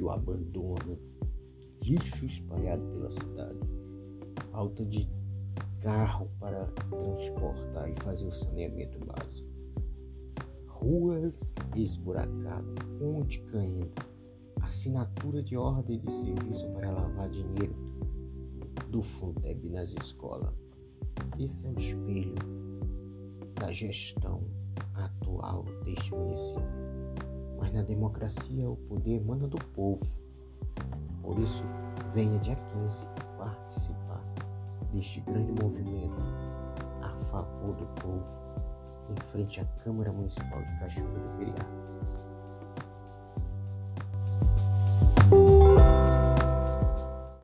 o abandono, lixo espalhado pela cidade, falta de carro para transportar e fazer o saneamento básico, ruas esburacadas, ponte caindo, assinatura de ordem de serviço para lavar dinheiro do Fundeb nas escolas. Esse é o espelho da gestão atual deste município. Na democracia o poder manda do povo. Por isso, venha dia 15 participar deste grande movimento a favor do povo em frente à Câmara Municipal de Cachoeira do Periá.